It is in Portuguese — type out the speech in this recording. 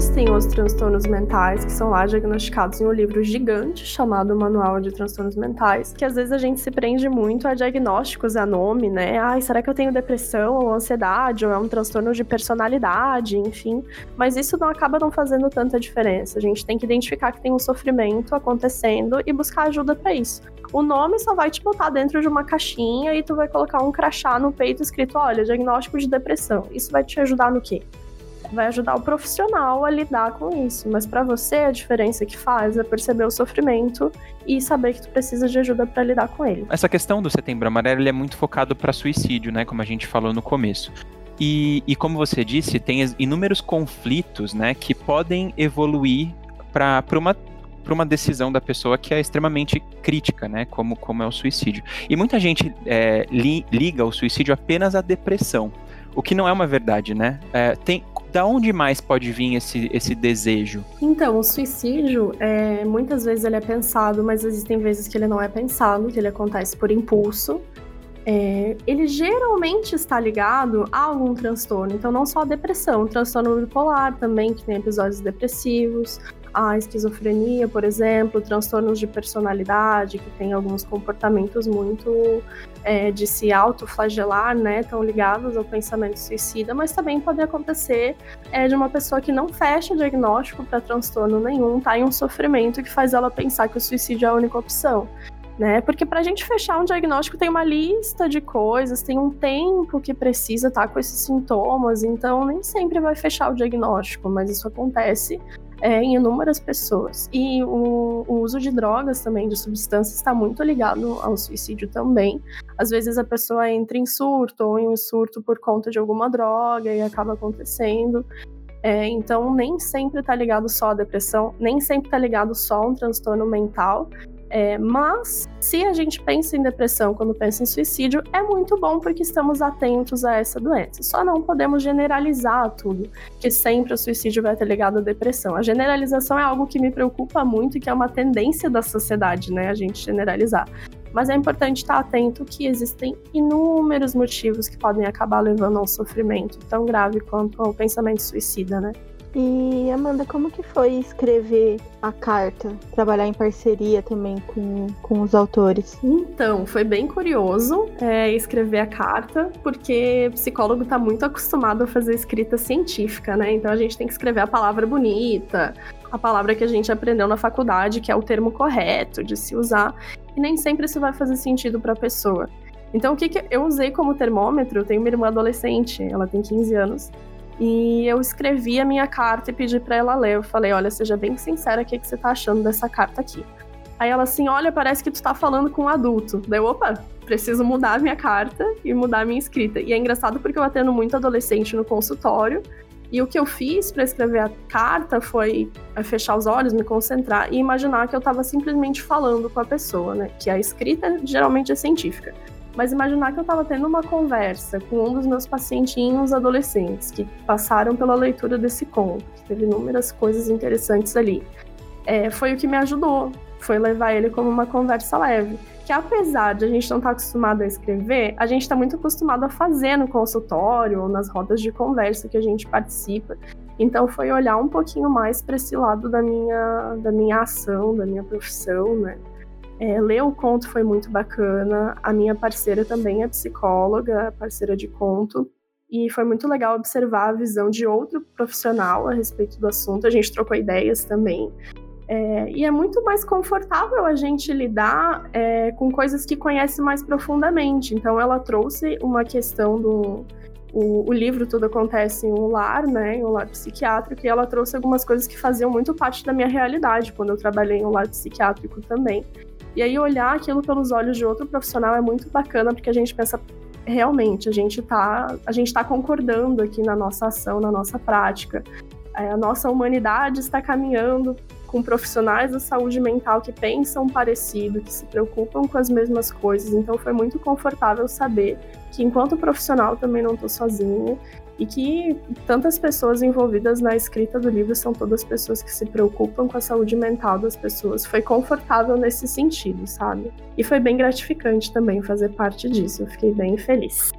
existem os transtornos mentais que são lá diagnosticados em um livro gigante chamado Manual de Transtornos Mentais, que às vezes a gente se prende muito a diagnósticos, a nome, né? Ai, será que eu tenho depressão ou ansiedade ou é um transtorno de personalidade, enfim. Mas isso não acaba não fazendo tanta diferença. A gente tem que identificar que tem um sofrimento acontecendo e buscar ajuda para isso. O nome só vai te botar dentro de uma caixinha e tu vai colocar um crachá no peito escrito, olha, diagnóstico de depressão. Isso vai te ajudar no quê? Vai ajudar o profissional a lidar com isso, mas para você a diferença que faz é perceber o sofrimento e saber que tu precisa de ajuda para lidar com ele. Essa questão do Setembro Amarelo é muito focado para suicídio, né, como a gente falou no começo. E, e como você disse, tem inúmeros conflitos, né, que podem evoluir para uma para uma decisão da pessoa que é extremamente crítica, né? Como, como é o suicídio. E muita gente é, li, liga o suicídio apenas à depressão, o que não é uma verdade, né? É, tem, da onde mais pode vir esse, esse desejo? Então, o suicídio, é, muitas vezes ele é pensado, mas existem vezes que ele não é pensado, que ele acontece por impulso. É, ele geralmente está ligado a algum transtorno, então não só a depressão, transtorno bipolar também, que tem episódios depressivos, a esquizofrenia, por exemplo, transtornos de personalidade, que tem alguns comportamentos muito é, de se autoflagelar, né, tão ligados ao pensamento suicida, mas também pode acontecer é, de uma pessoa que não fecha diagnóstico para transtorno nenhum, tá em um sofrimento que faz ela pensar que o suicídio é a única opção. Né? Porque para a gente fechar um diagnóstico tem uma lista de coisas, tem um tempo que precisa estar tá com esses sintomas, então nem sempre vai fechar o diagnóstico, mas isso acontece é, em inúmeras pessoas. E o, o, uso de drogas também, de substâncias, está muito ligado ao suicídio também. Às vezes a pessoa entra em surto, ou em um surto por conta de alguma droga e acaba acontecendo. É, então, nem sempre está ligado só à depressão, nem sempre está ligado só a um transtorno mental. É, mas, se a gente pensa em depressão quando pensa em suicídio, é muito bom porque estamos atentos a essa doença. Só não podemos generalizar tudo, que sempre o suicídio vai ter ligado à depressão. A generalização é algo que me preocupa muito e que é uma tendência da sociedade, né? A gente generalizar. Mas é importante estar atento que existem inúmeros motivos que podem acabar levando a um sofrimento tão grave quanto ao pensamento suicida, né? E Amanda, como que foi escrever a carta? Trabalhar em parceria também com, com os autores? Então, foi bem curioso é, escrever a carta, porque psicólogo está muito acostumado a fazer escrita científica, né? Então a gente tem que escrever a palavra bonita, a palavra que a gente aprendeu na faculdade, que é o termo correto de se usar, e nem sempre isso vai fazer sentido para a pessoa. Então, o que, que eu usei como termômetro? Eu tenho uma irmã adolescente, ela tem 15 anos, e eu escrevi a minha carta e pedi para ela ler. Eu falei: olha, seja bem sincera, o que, que você tá achando dessa carta aqui? Aí ela assim: olha, parece que tu tá falando com um adulto. Daí, opa, preciso mudar a minha carta e mudar a minha escrita. E é engraçado porque eu atendo muito adolescente no consultório. E o que eu fiz para escrever a carta foi é, fechar os olhos, me concentrar e imaginar que eu estava simplesmente falando com a pessoa, né? Que a escrita geralmente é científica mas imaginar que eu estava tendo uma conversa com um dos meus pacientinhos adolescentes que passaram pela leitura desse conto, que teve inúmeras coisas interessantes ali, é, foi o que me ajudou, foi levar ele como uma conversa leve. Que apesar de a gente não estar tá acostumado a escrever, a gente está muito acostumado a fazer no consultório ou nas rodas de conversa que a gente participa. Então foi olhar um pouquinho mais para esse lado da minha, da minha ação, da minha profissão, né? É, ler o conto foi muito bacana. A minha parceira também é psicóloga, parceira de conto. E foi muito legal observar a visão de outro profissional a respeito do assunto. A gente trocou ideias também. É, e é muito mais confortável a gente lidar é, com coisas que conhece mais profundamente. Então, ela trouxe uma questão do. O, o, livro Tudo Acontece em um Lar, né, em um lar psiquiátrico, e ela trouxe algumas coisas que faziam muito parte da minha realidade quando eu trabalhei em um lar psiquiátrico também. E aí olhar aquilo pelos olhos de outro profissional é muito bacana, porque a gente pensa realmente, a gente está a gente tá concordando aqui na nossa ação, na nossa prática. É, a nossa humanidade está caminhando com profissionais da saúde mental que pensam parecido, que se preocupam com as mesmas coisas. Então foi muito confortável saber que enquanto profissional também não estou sozinha e que tantas pessoas envolvidas na escrita do livro são todas pessoas que se preocupam com a saúde mental das pessoas. Foi confortável nesse sentido, sabe? E foi bem gratificante também fazer parte disso. Eu fiquei bem feliz.